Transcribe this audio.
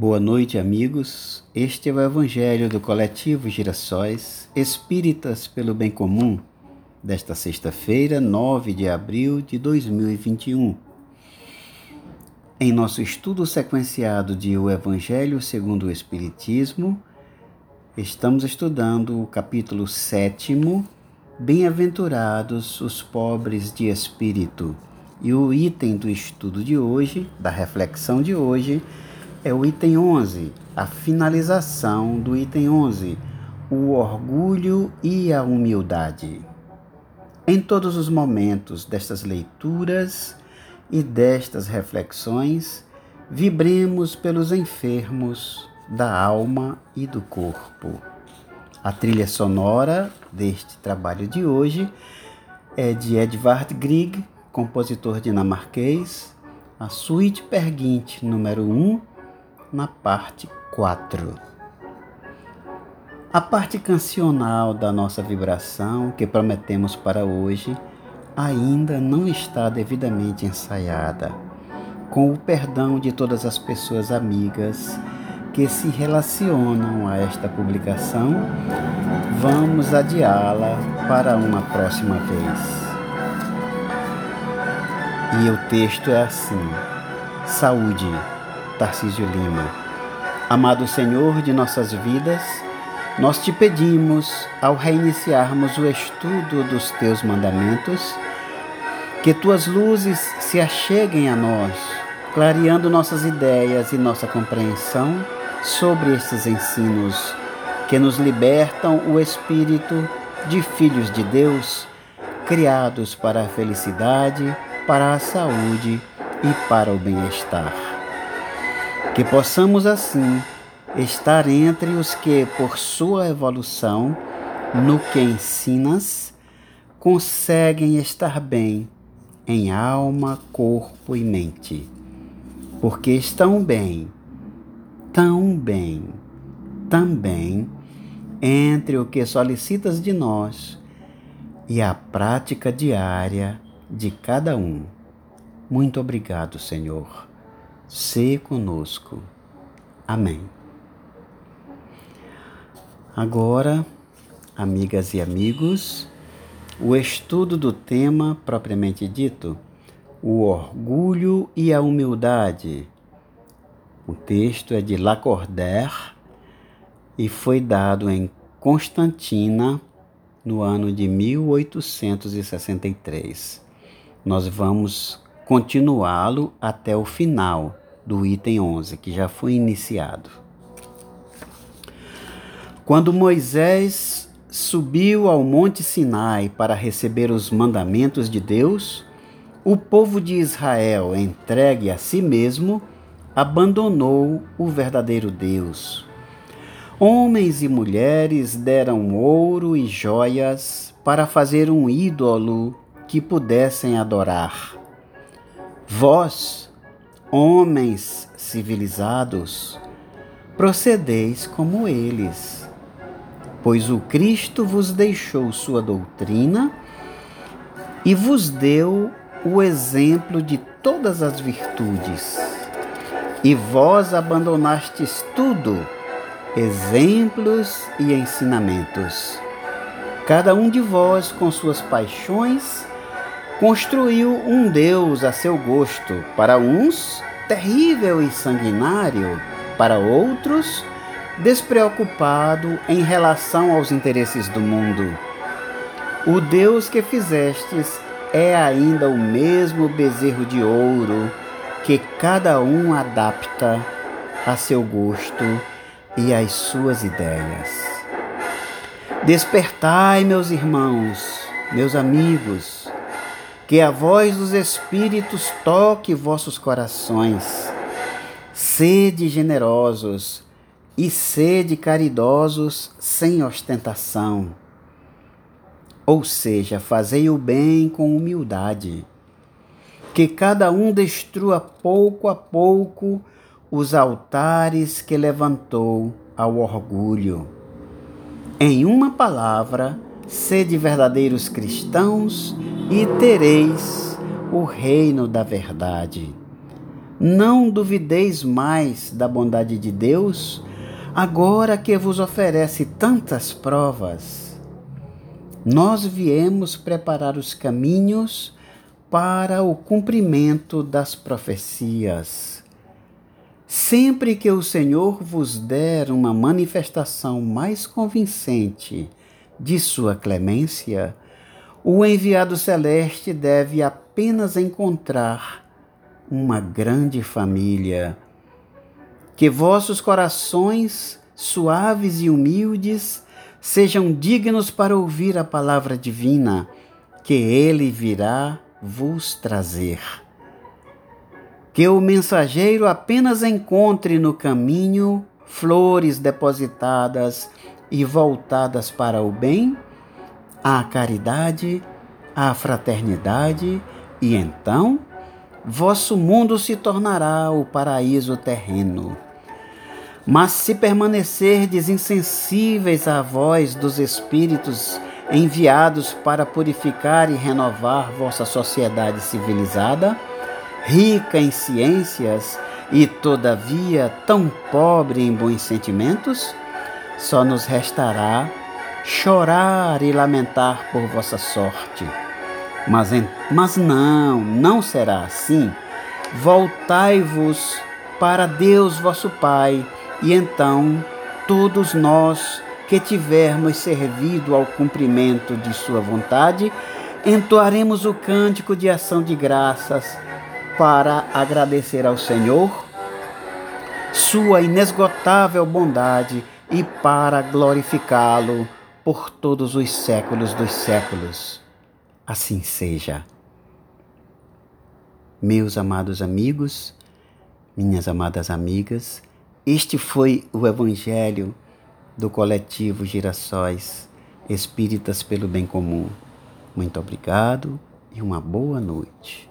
Boa noite, amigos. Este é o Evangelho do Coletivo Girassóis Espíritas pelo Bem Comum, desta sexta-feira, 9 de abril de 2021. Em nosso estudo sequenciado de O Evangelho segundo o Espiritismo, estamos estudando o capítulo 7, Bem-aventurados os pobres de espírito. E o item do estudo de hoje, da reflexão de hoje, é o item 11, a finalização do item 11, o orgulho e a humildade. Em todos os momentos destas leituras e destas reflexões, vibremos pelos enfermos da alma e do corpo. A trilha sonora deste trabalho de hoje é de Edvard Grieg, compositor dinamarquês, a Suite Perguinte número 1 na parte 4. A parte cancional da nossa vibração que prometemos para hoje ainda não está devidamente ensaiada. Com o perdão de todas as pessoas amigas que se relacionam a esta publicação, vamos adiá-la para uma próxima vez. E o texto é assim: Saúde Tarcísio Lima. Amado Senhor de nossas vidas, nós te pedimos, ao reiniciarmos o estudo dos teus mandamentos, que tuas luzes se acheguem a nós, clareando nossas ideias e nossa compreensão sobre estes ensinos que nos libertam o espírito de filhos de Deus, criados para a felicidade, para a saúde e para o bem-estar. Que possamos assim estar entre os que, por sua evolução, no que ensinas, conseguem estar bem em alma, corpo e mente. Porque estão bem, tão bem, também entre o que solicitas de nós e a prática diária de cada um. Muito obrigado, Senhor se conosco. Amém. Agora, amigas e amigos, o estudo do tema propriamente dito, o orgulho e a humildade. O texto é de Lacordaire e foi dado em Constantina no ano de 1863. Nós vamos continuá-lo até o final do item 11, que já foi iniciado. Quando Moisés subiu ao Monte Sinai para receber os mandamentos de Deus, o povo de Israel, entregue a si mesmo, abandonou o verdadeiro Deus. Homens e mulheres deram ouro e joias para fazer um ídolo que pudessem adorar. Vós, homens civilizados, procedeis como eles, pois o Cristo vos deixou sua doutrina e vos deu o exemplo de todas as virtudes. E vós abandonastes tudo, exemplos e ensinamentos. Cada um de vós com suas paixões construiu um Deus a seu gosto, para uns terrível e sanguinário, para outros despreocupado em relação aos interesses do mundo. O Deus que fizestes é ainda o mesmo bezerro de ouro que cada um adapta a seu gosto e às suas ideias. Despertai, meus irmãos, meus amigos, que a voz dos Espíritos toque vossos corações. Sede generosos e sede caridosos sem ostentação. Ou seja, fazei o bem com humildade. Que cada um destrua pouco a pouco os altares que levantou ao orgulho. Em uma palavra, Sede verdadeiros cristãos e tereis o reino da verdade. Não duvideis mais da bondade de Deus, agora que vos oferece tantas provas. Nós viemos preparar os caminhos para o cumprimento das profecias. Sempre que o Senhor vos der uma manifestação mais convincente de sua clemência, o enviado celeste deve apenas encontrar uma grande família. Que vossos corações, suaves e humildes, sejam dignos para ouvir a palavra divina que ele virá vos trazer. Que o mensageiro apenas encontre no caminho flores depositadas e voltadas para o bem, a caridade, a fraternidade, e então vosso mundo se tornará o paraíso terreno. Mas se permanecerdes insensíveis à voz dos Espíritos enviados para purificar e renovar vossa sociedade civilizada, rica em ciências e todavia tão pobre em bons sentimentos, só nos restará chorar e lamentar por vossa sorte. Mas, mas não, não será assim. Voltai-vos para Deus vosso Pai, e então todos nós que tivermos servido ao cumprimento de Sua vontade, entoaremos o cântico de ação de graças para agradecer ao Senhor Sua inesgotável bondade e para glorificá-lo por todos os séculos dos séculos. Assim seja. Meus amados amigos, minhas amadas amigas, este foi o Evangelho do coletivo Girassóis Espíritas pelo Bem Comum. Muito obrigado e uma boa noite.